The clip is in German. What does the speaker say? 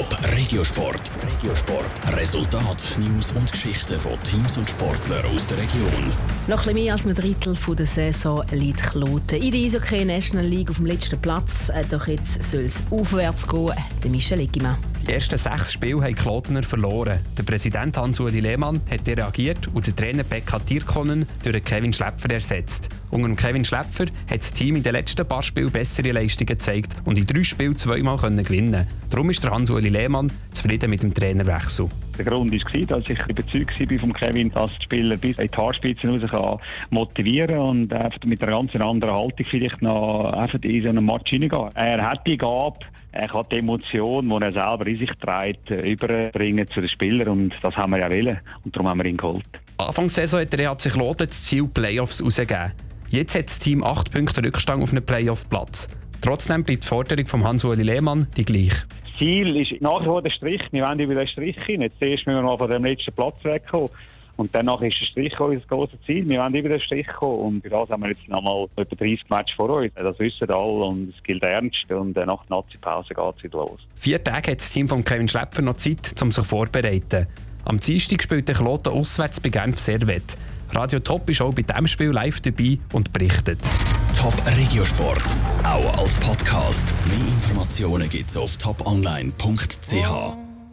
Top Regiosport. Regiosport. Resultat, News und Geschichten von Teams und Sportlern aus der Region. Noch ein mehr als ein Drittel der Saison liegt Kloten. In der Eishockey National League auf dem letzten Platz. Äh, doch jetzt soll es aufwärts gehen. Der Michel Eggimann. Die ersten sechs Spiele haben Klotener verloren. Der Präsident Hans-Uli Lehmann hat reagiert und den Trainer Pekka Tirkonen durch Kevin Schläpfer ersetzt. Unter Kevin Schläpfer hat das Team in den letzten paar Spielen bessere Leistungen gezeigt und in drei Spielen zweimal gewinnen Darum ist Hans-Uli Lehmann zufrieden mit dem Trainerwechsel. Der Grund war, dass ich überzeugt war von Kevin, dass die Spieler bis in die Haarspitzen raus motivieren und mit einer ganz anderen Haltung vielleicht noch in so einen Match hineingehen. Er hat die Gabe, er kann die Emotion, die er selber in sich trägt, überbringen zu den Spielern und das haben wir ja wollen und darum haben wir ihn geholt. Anfang der Saison hat der EHC Kloten das Ziel Playoffs herausgegeben. Jetzt hat das Team 8 Punkte Rückstand auf einen Playoff-Platz. Trotzdem bleibt die Forderung von Hans-Uli Lehmann die gleiche. Das Ziel ist nach wie vor der Strich. Wir wollen über den Strich hin. Jetzt zuerst müssen wir mal von dem letzten Platz wegkommen. Und danach ist der Strich unser grosses Ziel. Wir wollen über den Strich kommen. Und für das haben wir jetzt nochmal etwa 30 Matches vor uns. Das wissen alle und es gilt ernst. Und nach der Nazi-Pause geht es wieder los. Vier Tage hat das Team von Kevin Schläpfer noch Zeit, um sich vorzubereiten. Am Dienstag spielt der Kloten auswärts bei Genf Servet. Radio Top ist auch bei diesem Spiel live dabei und berichtet. Top Regiosport, auch als Podcast. Mehr Informationen gibt's auf toponline.ch.